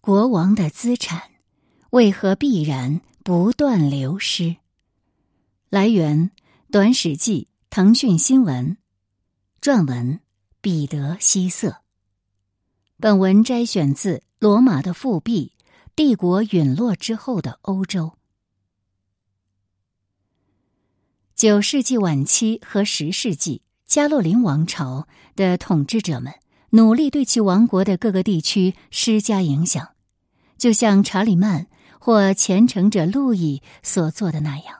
国王的资产为何必然不断流失？来源：短史记、腾讯新闻，撰文：彼得希瑟。本文摘选自《罗马的复辟：帝国陨落之后的欧洲》。九世纪晚期和十世纪，加洛林王朝的统治者们努力对其王国的各个地区施加影响，就像查理曼或虔诚者路易所做的那样。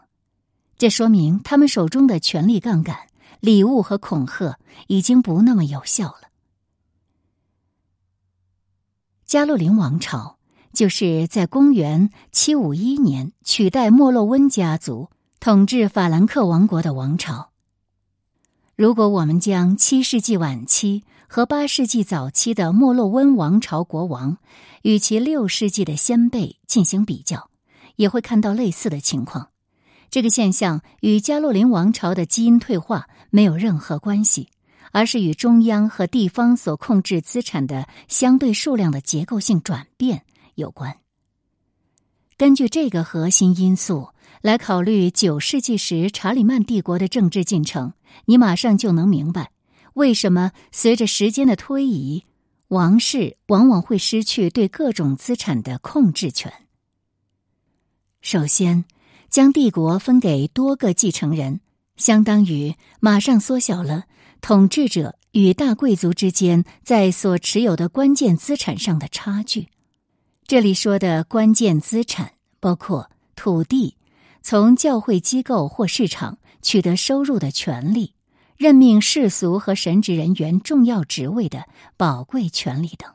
这说明他们手中的权力杠杆、礼物和恐吓已经不那么有效了。加洛林王朝就是在公元七五一年取代莫洛温家族。统治法兰克王国的王朝。如果我们将七世纪晚期和八世纪早期的莫洛温王朝国王与其六世纪的先辈进行比较，也会看到类似的情况。这个现象与加洛林王朝的基因退化没有任何关系，而是与中央和地方所控制资产的相对数量的结构性转变有关。根据这个核心因素。来考虑九世纪时查理曼帝国的政治进程，你马上就能明白为什么随着时间的推移，王室往往会失去对各种资产的控制权。首先，将帝国分给多个继承人，相当于马上缩小了统治者与大贵族之间在所持有的关键资产上的差距。这里说的关键资产包括土地。从教会机构或市场取得收入的权利，任命世俗和神职人员重要职位的宝贵权利等。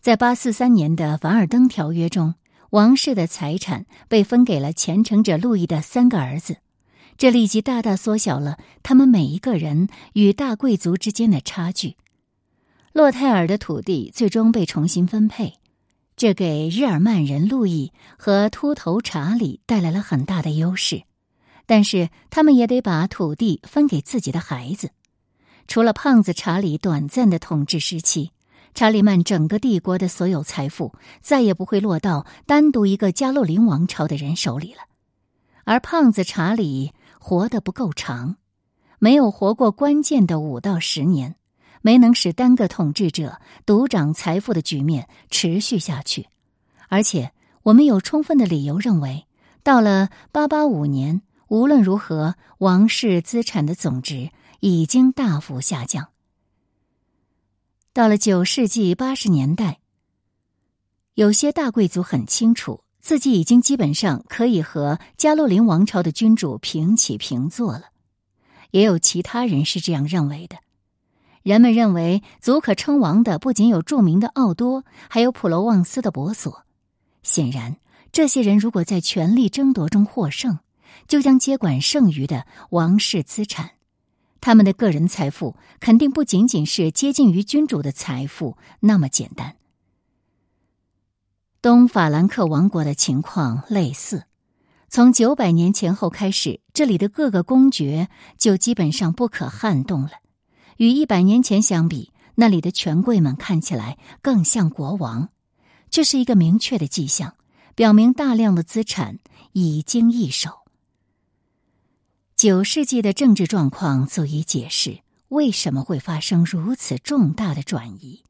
在八四三年的凡尔登条约中，王室的财产被分给了虔诚者路易的三个儿子，这立即大大缩小了他们每一个人与大贵族之间的差距。洛泰尔的土地最终被重新分配。这给日耳曼人路易和秃头查理带来了很大的优势，但是他们也得把土地分给自己的孩子。除了胖子查理短暂的统治时期，查理曼整个帝国的所有财富再也不会落到单独一个加洛林王朝的人手里了。而胖子查理活得不够长，没有活过关键的五到十年。没能使单个统治者独掌财富的局面持续下去，而且我们有充分的理由认为，到了八八五年，无论如何，王室资产的总值已经大幅下降。到了九世纪八十年代，有些大贵族很清楚自己已经基本上可以和加洛林王朝的君主平起平坐了，也有其他人是这样认为的。人们认为，足可称王的不仅有著名的奥多，还有普罗旺斯的博索。显然，这些人如果在权力争夺中获胜，就将接管剩余的王室资产。他们的个人财富肯定不仅仅是接近于君主的财富那么简单。东法兰克王国的情况类似，从九百年前后开始，这里的各个公爵就基本上不可撼动了。与一百年前相比，那里的权贵们看起来更像国王，这是一个明确的迹象，表明大量的资产已经易手。九世纪的政治状况足以解释为什么会发生如此重大的转移。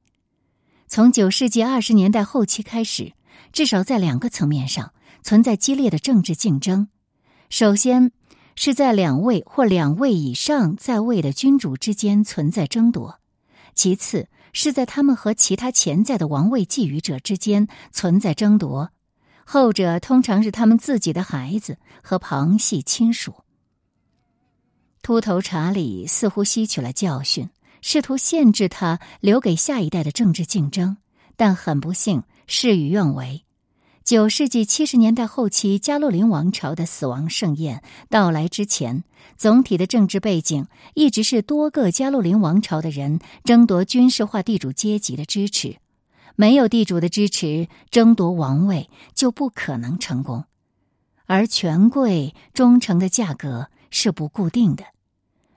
从九世纪二十年代后期开始，至少在两个层面上存在激烈的政治竞争。首先，是在两位或两位以上在位的君主之间存在争夺，其次是在他们和其他潜在的王位觊觎者之间存在争夺，后者通常是他们自己的孩子和旁系亲属。秃头查理似乎吸取了教训，试图限制他留给下一代的政治竞争，但很不幸事与愿违。九世纪七十年代后期，加洛林王朝的死亡盛宴到来之前，总体的政治背景一直是多个加洛林王朝的人争夺军事化地主阶级的支持。没有地主的支持，争夺王位就不可能成功。而权贵忠诚的价格是不固定的。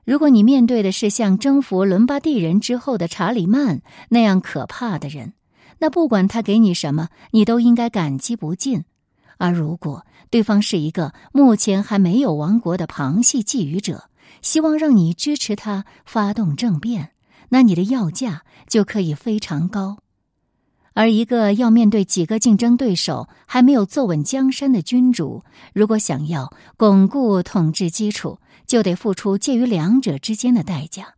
如果你面对的是像征服伦巴第人之后的查理曼那样可怕的人，那不管他给你什么，你都应该感激不尽。而如果对方是一个目前还没有亡国的旁系觊觎者，希望让你支持他发动政变，那你的要价就可以非常高。而一个要面对几个竞争对手还没有坐稳江山的君主，如果想要巩固统治基础，就得付出介于两者之间的代价。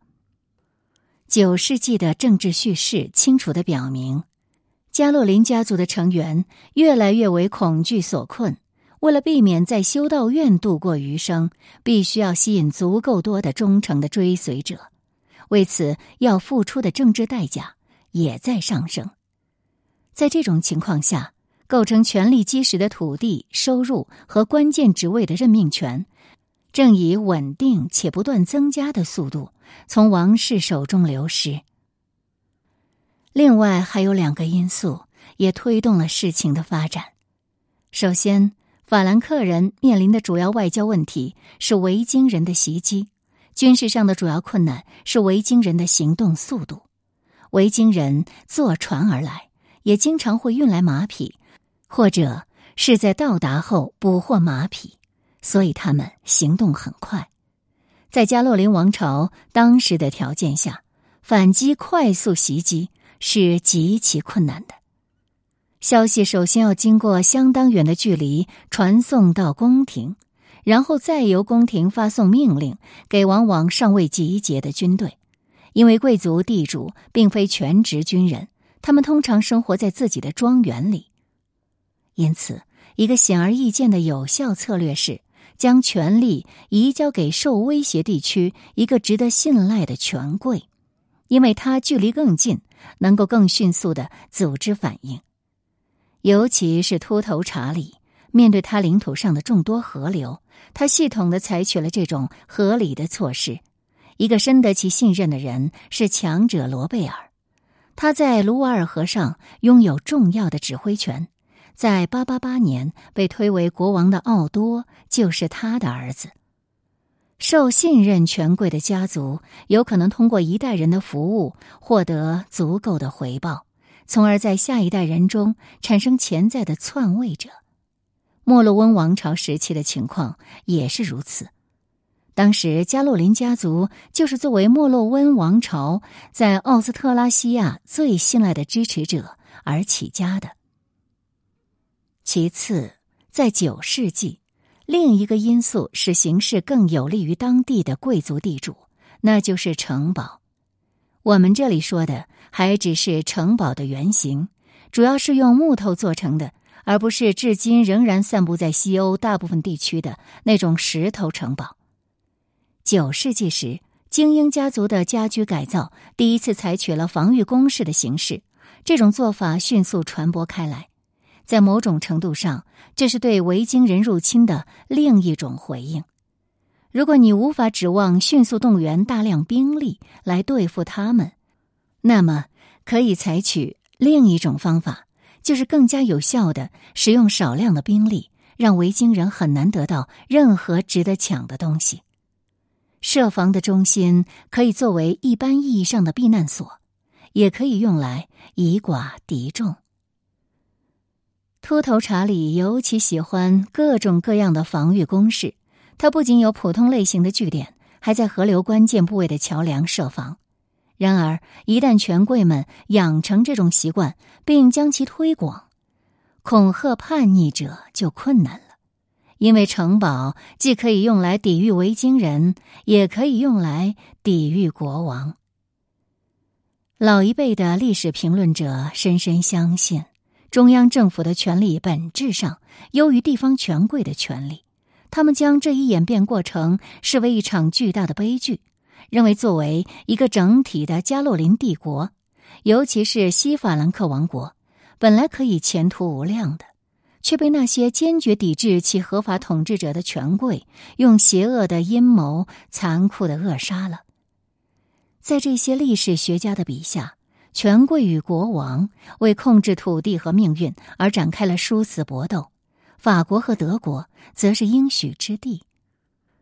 九世纪的政治叙事清楚的表明，加洛林家族的成员越来越为恐惧所困。为了避免在修道院度过余生，必须要吸引足够多的忠诚的追随者，为此要付出的政治代价也在上升。在这种情况下，构成权力基石的土地、收入和关键职位的任命权，正以稳定且不断增加的速度从王室手中流失。另外，还有两个因素也推动了事情的发展。首先，法兰克人面临的主要外交问题是维京人的袭击；军事上的主要困难是维京人的行动速度。维京人坐船而来。也经常会运来马匹，或者是在到达后捕获马匹，所以他们行动很快。在加洛林王朝当时的条件下，反击快速袭击是极其困难的。消息首先要经过相当远的距离传送到宫廷，然后再由宫廷发送命令给往往尚未集结的军队，因为贵族地主并非全职军人。他们通常生活在自己的庄园里，因此，一个显而易见的有效策略是将权力移交给受威胁地区一个值得信赖的权贵，因为他距离更近，能够更迅速的组织反应。尤其是秃头查理，面对他领土上的众多河流，他系统的采取了这种合理的措施。一个深得其信任的人是强者罗贝尔。他在卢瓦尔河上拥有重要的指挥权，在八八八年被推为国王的奥多就是他的儿子。受信任权贵的家族有可能通过一代人的服务获得足够的回报，从而在下一代人中产生潜在的篡位者。莫洛温王朝时期的情况也是如此。当时，加洛林家族就是作为莫洛温王朝在奥斯特拉西亚最信赖的支持者而起家的。其次，在九世纪，另一个因素使形势更有利于当地的贵族地主，那就是城堡。我们这里说的还只是城堡的原型，主要是用木头做成的，而不是至今仍然散布在西欧大部分地区的那种石头城堡。九世纪时，精英家族的家居改造第一次采取了防御工事的形式。这种做法迅速传播开来，在某种程度上，这是对维京人入侵的另一种回应。如果你无法指望迅速动员大量兵力来对付他们，那么可以采取另一种方法，就是更加有效的使用少量的兵力，让维京人很难得到任何值得抢的东西。设防的中心可以作为一般意义上的避难所，也可以用来以寡敌众。秃头查理尤其喜欢各种各样的防御工事，他不仅有普通类型的据点，还在河流关键部位的桥梁设防。然而，一旦权贵们养成这种习惯，并将其推广，恐吓叛逆者就困难了。因为城堡既可以用来抵御维京人，也可以用来抵御国王。老一辈的历史评论者深深相信，中央政府的权力本质上优于地方权贵的权力。他们将这一演变过程视为一场巨大的悲剧，认为作为一个整体的加洛林帝国，尤其是西法兰克王国，本来可以前途无量的。却被那些坚决抵制其合法统治者的权贵用邪恶的阴谋残酷的扼杀了。在这些历史学家的笔下，权贵与国王为控制土地和命运而展开了殊死搏斗，法国和德国则是应许之地。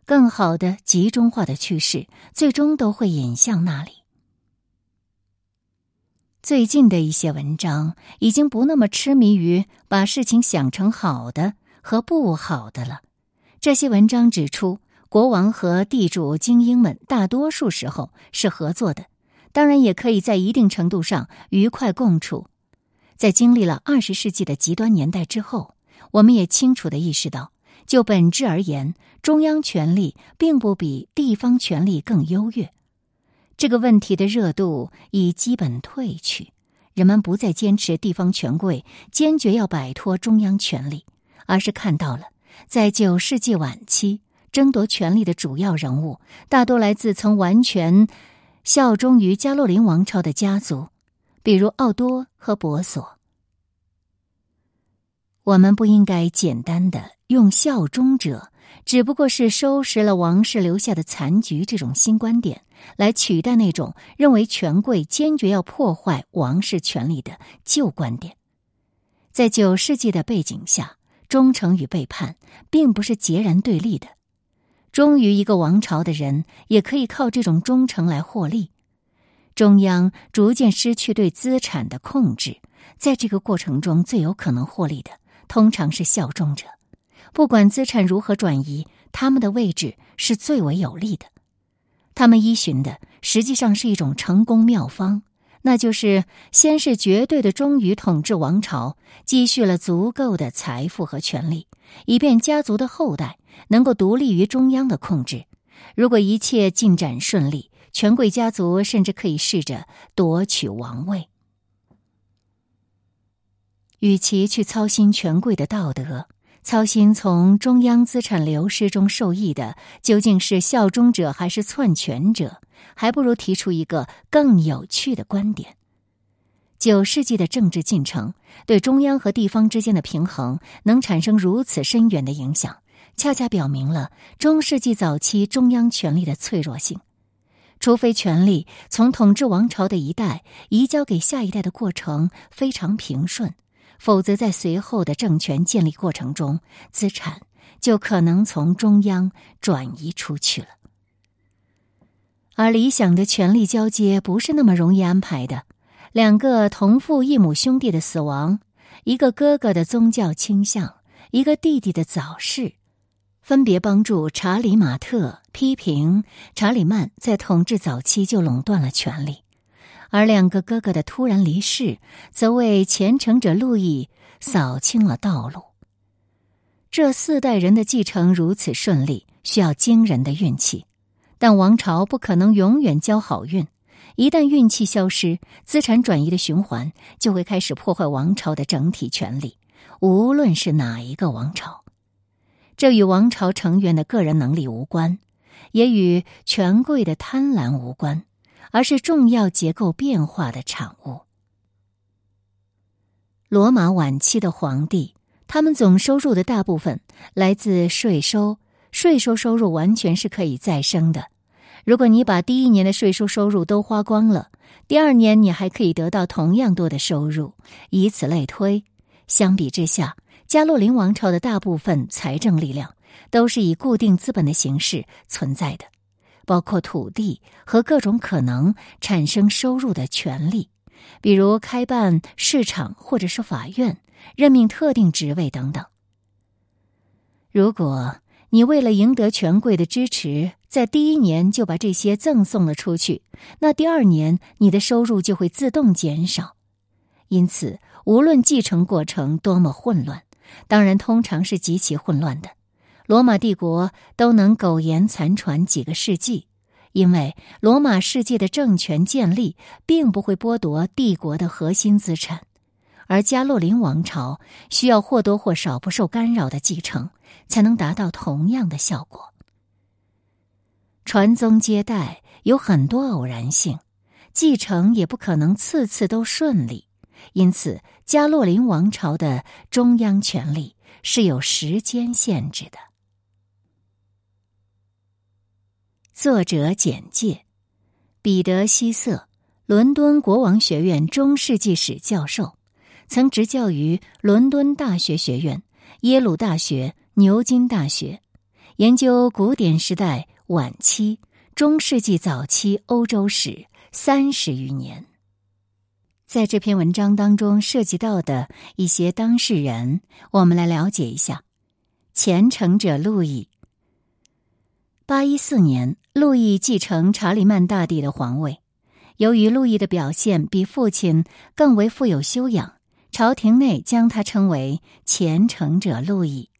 更好的集中化的趋势，最终都会引向那里。最近的一些文章已经不那么痴迷于把事情想成好的和不好的了。这些文章指出，国王和地主精英们大多数时候是合作的，当然也可以在一定程度上愉快共处。在经历了二十世纪的极端年代之后，我们也清楚的意识到，就本质而言，中央权力并不比地方权力更优越。这个问题的热度已基本退去，人们不再坚持地方权贵坚决要摆脱中央权力，而是看到了在九世纪晚期争夺权力的主要人物大多来自曾完全效忠于加洛林王朝的家族，比如奥多和博索。我们不应该简单的用“效忠者”只不过是收拾了王室留下的残局这种新观点。来取代那种认为权贵坚决要破坏王室权力的旧观点。在九世纪的背景下，忠诚与背叛并不是截然对立的。忠于一个王朝的人，也可以靠这种忠诚来获利。中央逐渐失去对资产的控制，在这个过程中最有可能获利的，通常是效忠者。不管资产如何转移，他们的位置是最为有利的。他们依循的实际上是一种成功妙方，那就是先是绝对的忠于统治王朝，积蓄了足够的财富和权力，以便家族的后代能够独立于中央的控制。如果一切进展顺利，权贵家族甚至可以试着夺取王位。与其去操心权贵的道德。操心从中央资产流失中受益的究竟是效忠者还是篡权者？还不如提出一个更有趣的观点：九世纪的政治进程对中央和地方之间的平衡能产生如此深远的影响，恰恰表明了中世纪早期中央权力的脆弱性。除非权力从统治王朝的一代移交给下一代的过程非常平顺。否则，在随后的政权建立过程中，资产就可能从中央转移出去了。而理想的权力交接不是那么容易安排的。两个同父异母兄弟的死亡，一个哥哥的宗教倾向，一个弟弟的早逝，分别帮助查理马特批评查理曼在统治早期就垄断了权力。而两个哥哥的突然离世，则为虔诚者路易扫清了道路。这四代人的继承如此顺利，需要惊人的运气，但王朝不可能永远交好运。一旦运气消失，资产转移的循环就会开始破坏王朝的整体权力，无论是哪一个王朝。这与王朝成员的个人能力无关，也与权贵的贪婪无关。而是重要结构变化的产物。罗马晚期的皇帝，他们总收入的大部分来自税收，税收收入完全是可以再生的。如果你把第一年的税收收入都花光了，第二年你还可以得到同样多的收入，以此类推。相比之下，加洛林王朝的大部分财政力量都是以固定资本的形式存在的。包括土地和各种可能产生收入的权利，比如开办市场或者是法院、任命特定职位等等。如果你为了赢得权贵的支持，在第一年就把这些赠送了出去，那第二年你的收入就会自动减少。因此，无论继承过程多么混乱，当然通常是极其混乱的。罗马帝国都能苟延残喘几个世纪，因为罗马世界的政权建立并不会剥夺帝国的核心资产，而加洛林王朝需要或多或少不受干扰的继承，才能达到同样的效果。传宗接代有很多偶然性，继承也不可能次次都顺利，因此加洛林王朝的中央权力是有时间限制的。作者简介：彼得·希瑟，伦敦国王学院中世纪史教授，曾执教于伦敦大学学院、耶鲁大学、牛津大学，研究古典时代晚期、中世纪早期欧洲史三十余年。在这篇文章当中涉及到的一些当事人，我们来了解一下。虔诚者路易。八一四年，路易继承查理曼大帝的皇位。由于路易的表现比父亲更为富有修养，朝廷内将他称为虔诚者路易。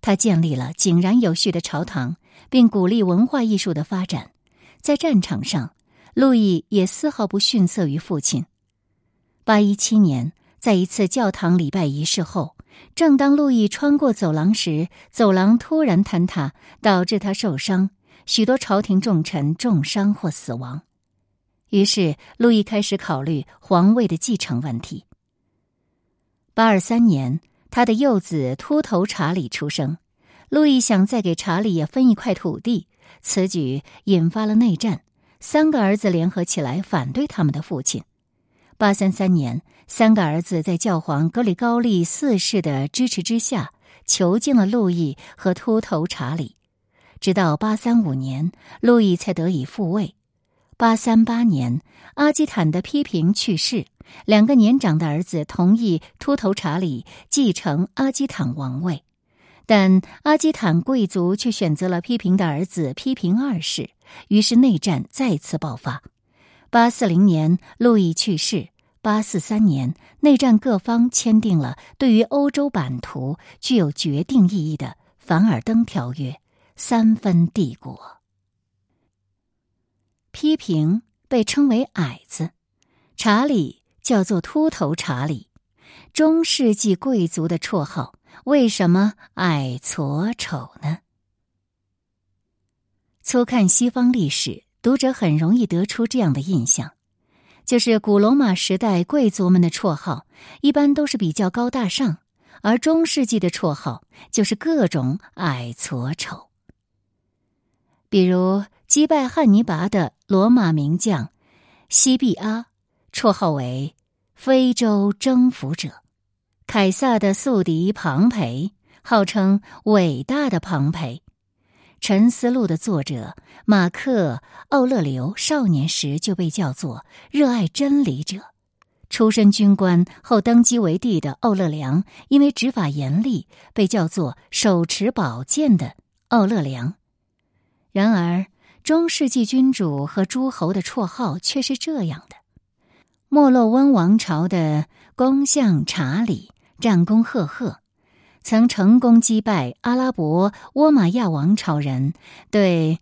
他建立了井然有序的朝堂，并鼓励文化艺术的发展。在战场上，路易也丝毫不逊色于父亲。八一七年，在一次教堂礼拜仪式后，正当路易穿过走廊时，走廊突然坍塌，导致他受伤，许多朝廷重臣重伤或死亡。于是，路易开始考虑皇位的继承问题。八二三年，他的幼子秃头查理出生，路易想再给查理也分一块土地，此举引发了内战，三个儿子联合起来反对他们的父亲。八三三年，三个儿子在教皇格里高利四世的支持之下，囚禁了路易和秃头查理。直到八三五年，路易才得以复位。八三八年，阿基坦的批评去世，两个年长的儿子同意秃头查理继承阿基坦王位，但阿基坦贵族却选择了批评的儿子批评二世，于是内战再次爆发。八四零年，路易去世。八四三年，内战各方签订了对于欧洲版图具有决定意义的《凡尔登条约》，三分帝国。批评被称为矮子，查理叫做秃头查理。中世纪贵族的绰号为什么矮矬丑呢？粗看西方历史，读者很容易得出这样的印象。就是古罗马时代贵族们的绰号，一般都是比较高大上；而中世纪的绰号就是各种矮矬丑。比如击败汉尼拔的罗马名将西庇阿，绰号为“非洲征服者”；凯撒的宿敌庞培，号称“伟大的庞培”。《沉思录》的作者马克·奥勒留少年时就被叫做热爱真理者。出身军官后登基为帝的奥勒良，因为执法严厉，被叫做手持宝剑的奥勒良。然而，中世纪君主和诸侯的绰号却是这样的：莫洛温王朝的公相查理，战功赫赫。曾成功击败阿拉伯倭马亚王朝人对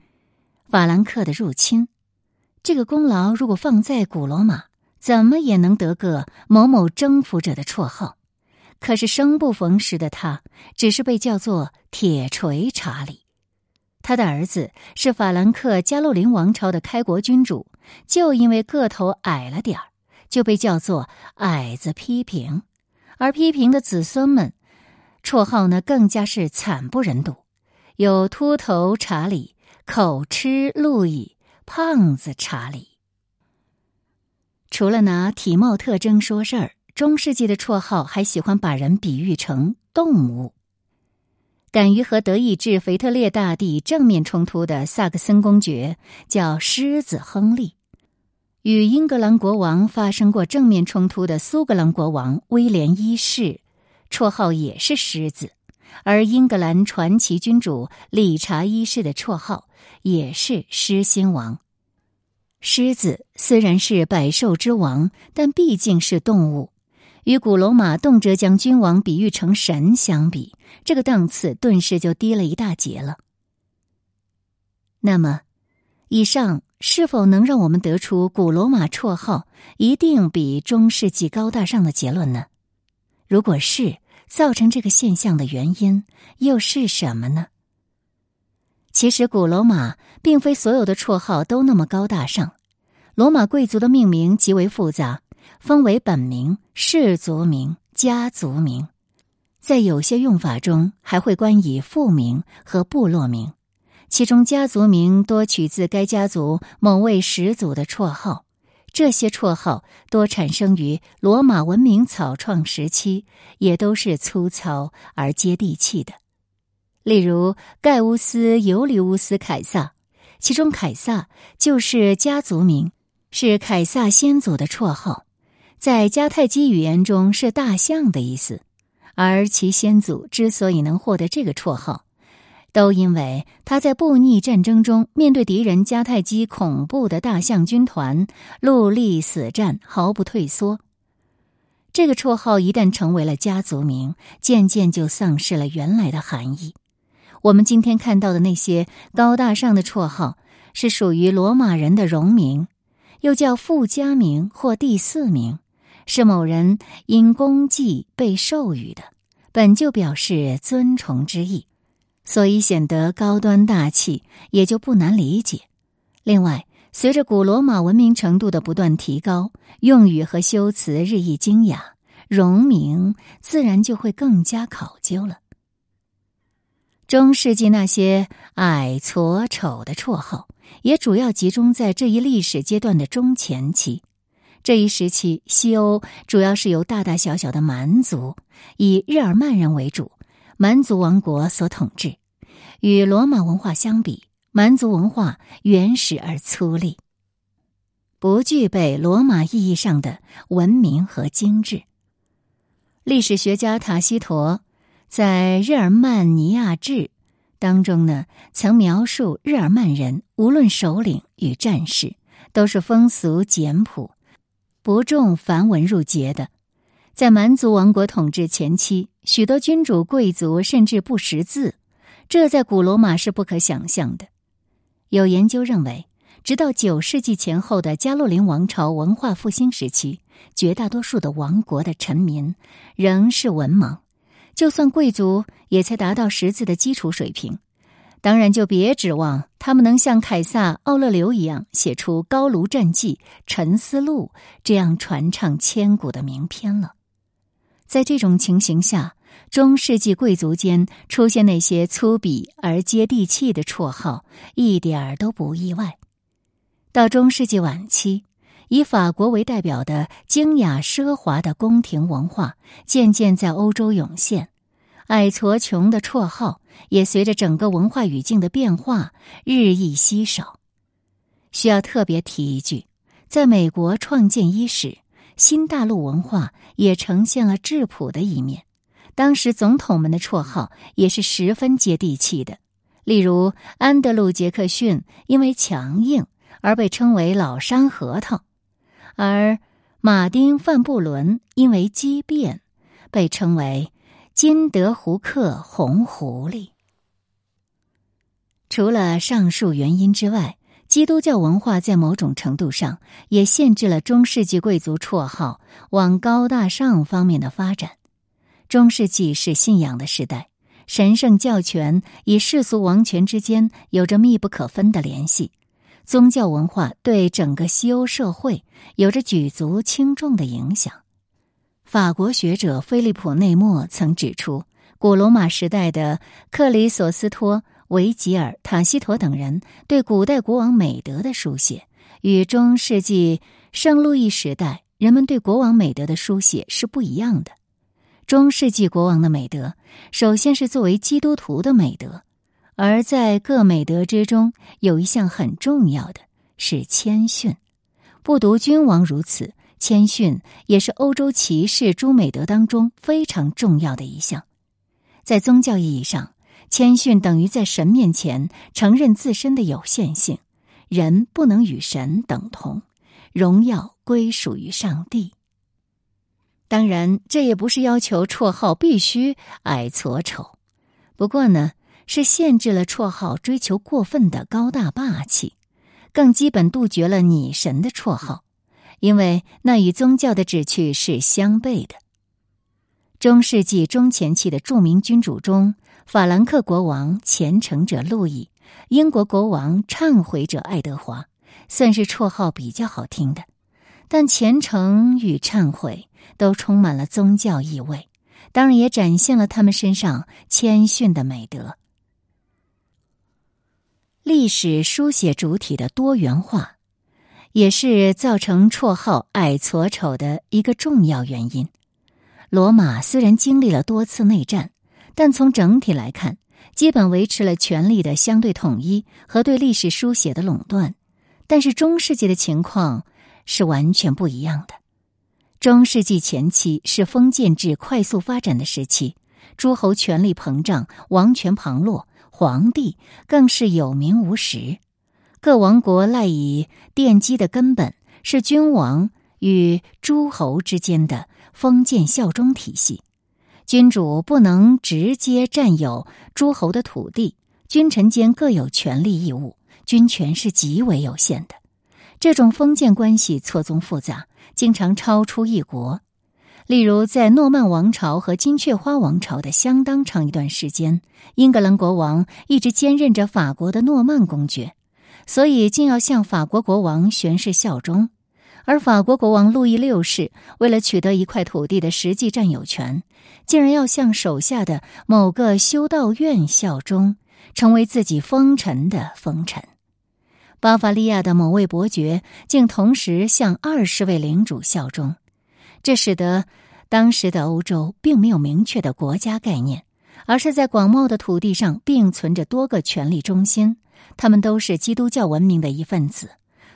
法兰克的入侵，这个功劳如果放在古罗马，怎么也能得个某某征服者的绰号。可是生不逢时的他，只是被叫做铁锤查理。他的儿子是法兰克加洛林王朝的开国君主，就因为个头矮了点儿，就被叫做矮子批评。而批评的子孙们。绰号呢更加是惨不忍睹，有秃头查理、口吃路易、胖子查理。除了拿体貌特征说事儿，中世纪的绰号还喜欢把人比喻成动物。敢于和德意志腓特烈大帝正面冲突的萨克森公爵叫狮子亨利，与英格兰国王发生过正面冲突的苏格兰国王威廉一世。绰号也是狮子，而英格兰传奇君主理查一世的绰号也是狮心王。狮子虽然是百兽之王，但毕竟是动物，与古罗马动辄将君王比喻成神相比，这个档次顿时就低了一大截了。那么，以上是否能让我们得出古罗马绰号一定比中世纪高大上的结论呢？如果是造成这个现象的原因，又是什么呢？其实，古罗马并非所有的绰号都那么高大上。罗马贵族的命名极为复杂，分为本名、氏族名、家族名，在有些用法中还会冠以父名和部落名。其中，家族名多取自该家族某位始祖的绰号。这些绰号多产生于罗马文明草创时期，也都是粗糙而接地气的。例如，盖乌斯·尤里乌斯·凯撒，其中凯撒就是家族名，是凯撒先祖的绰号。在迦太基语言中是大象的意思，而其先祖之所以能获得这个绰号，都因为他在布匿战争中面对敌人迦太基恐怖的大象军团，戮力死战，毫不退缩。这个绰号一旦成为了家族名，渐渐就丧失了原来的含义。我们今天看到的那些高大上的绰号，是属于罗马人的荣名，又叫附加名或第四名，是某人因功绩被授予的，本就表示尊崇之意，所以显得高端大气，也就不难理解。另外，随着古罗马文明程度的不断提高，用语和修辞日益精雅，荣名自然就会更加考究了。中世纪那些矮、矬、丑的绰号，也主要集中在这一历史阶段的中前期。这一时期，西欧主要是由大大小小的蛮族，以日耳曼人为主，蛮族王国所统治。与罗马文化相比，蛮族文化原始而粗粝，不具备罗马意义上的文明和精致。历史学家塔西佗在《日耳曼尼亚志》当中呢，曾描述日耳曼人无论首领与战士，都是风俗简朴，不重繁文缛节的。在蛮族王国统治前期，许多君主贵族甚至不识字，这在古罗马是不可想象的。有研究认为，直到九世纪前后的加洛林王朝文化复兴时期，绝大多数的王国的臣民仍是文盲，就算贵族也才达到识字的基础水平。当然，就别指望他们能像凯撒·奥勒留一样写出《高卢战记》《沉思录》这样传唱千古的名篇了。在这种情形下，中世纪贵族间出现那些粗鄙而接地气的绰号，一点儿都不意外。到中世纪晚期，以法国为代表的精雅奢华的宫廷文化渐渐在欧洲涌现，矮矬穷的绰号也随着整个文化语境的变化日益稀少。需要特别提一句，在美国创建伊始，新大陆文化也呈现了质朴的一面。当时总统们的绰号也是十分接地气的，例如安德鲁·杰克逊因为强硬而被称为“老山核桃”，而马丁·范布伦因为机变被称为“金德胡克红狐狸”。除了上述原因之外，基督教文化在某种程度上也限制了中世纪贵族绰号往高大上方面的发展。中世纪是信仰的时代，神圣教权与世俗王权之间有着密不可分的联系。宗教文化对整个西欧社会有着举足轻重的影响。法国学者菲利普·内莫曾指出，古罗马时代的克里索斯托、维吉尔、塔西佗等人对古代国王美德的书写，与中世纪圣路易时代人们对国王美德的书写是不一样的。中世纪国王的美德，首先是作为基督徒的美德，而在各美德之中，有一项很重要的是谦逊。不独君王如此，谦逊也是欧洲骑士诸美德当中非常重要的一项。在宗教意义上，谦逊等于在神面前承认自身的有限性，人不能与神等同，荣耀归属于上帝。当然，这也不是要求绰号必须矮矬丑，不过呢，是限制了绰号追求过分的高大霸气，更基本杜绝了拟神的绰号，因为那与宗教的旨趣是相悖的。中世纪中前期的著名君主中，法兰克国王虔诚者路易，英国国王忏悔者爱德华，算是绰号比较好听的。但虔诚与忏悔都充满了宗教意味，当然也展现了他们身上谦逊的美德。历史书写主体的多元化，也是造成绰号矮矬丑的一个重要原因。罗马虽然经历了多次内战，但从整体来看，基本维持了权力的相对统一和对历史书写的垄断。但是中世纪的情况。是完全不一样的。中世纪前期是封建制快速发展的时期，诸侯权力膨胀，王权旁落，皇帝更是有名无实。各王国赖以奠基的根本是君王与诸侯之间的封建效忠体系。君主不能直接占有诸侯的土地，君臣间各有权利义务，军权是极为有限的。这种封建关系错综复杂，经常超出一国。例如，在诺曼王朝和金雀花王朝的相当长一段时间，英格兰国王一直兼任着法国的诺曼公爵，所以竟要向法国国王宣誓效忠。而法国国王路易六世为了取得一块土地的实际占有权，竟然要向手下的某个修道院效忠，成为自己封臣的封臣。巴伐利亚的某位伯爵竟同时向二十位领主效忠，这使得当时的欧洲并没有明确的国家概念，而是在广袤的土地上并存着多个权力中心，他们都是基督教文明的一份子，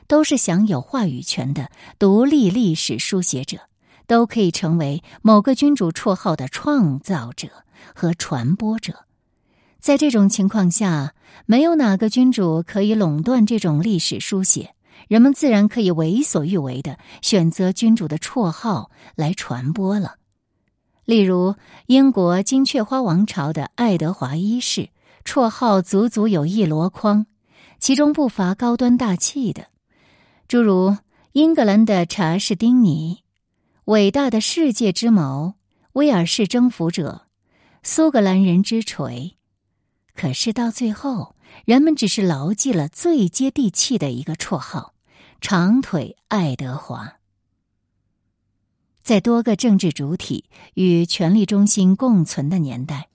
都是享有话语权的独立历史书写者，都可以成为某个君主绰号的创造者和传播者。在这种情况下，没有哪个君主可以垄断这种历史书写，人们自然可以为所欲为的选择君主的绰号来传播了。例如，英国金雀花王朝的爱德华一世，绰号足足有一箩筐，其中不乏高端大气的，诸如英格兰的查士丁尼、伟大的世界之矛、威尔士征服者、苏格兰人之锤。可是到最后，人们只是牢记了最接地气的一个绰号——长腿爱德华。在多个政治主体与权力中心共存的年代，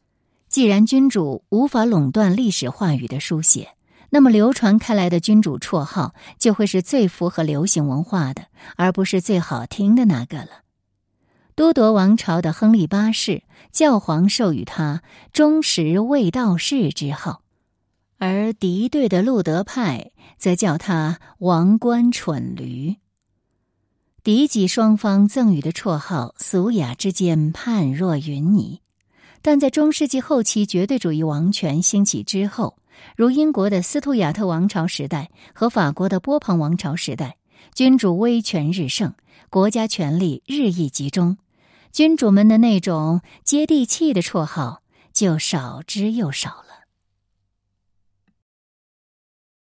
既然君主无法垄断历史话语的书写，那么流传开来的君主绰号就会是最符合流行文化的，而不是最好听的那个了。都铎王朝的亨利八世，教皇授予他“忠实卫道士”之号，而敌对的路德派则叫他“王冠蠢驴”。敌己双方赠予的绰号，俗雅之间判若云泥。但在中世纪后期绝对主义王权兴起之后，如英国的斯图亚特王朝时代和法国的波旁王朝时代，君主威权日盛，国家权力日益集中。君主们的那种接地气的绰号就少之又少了。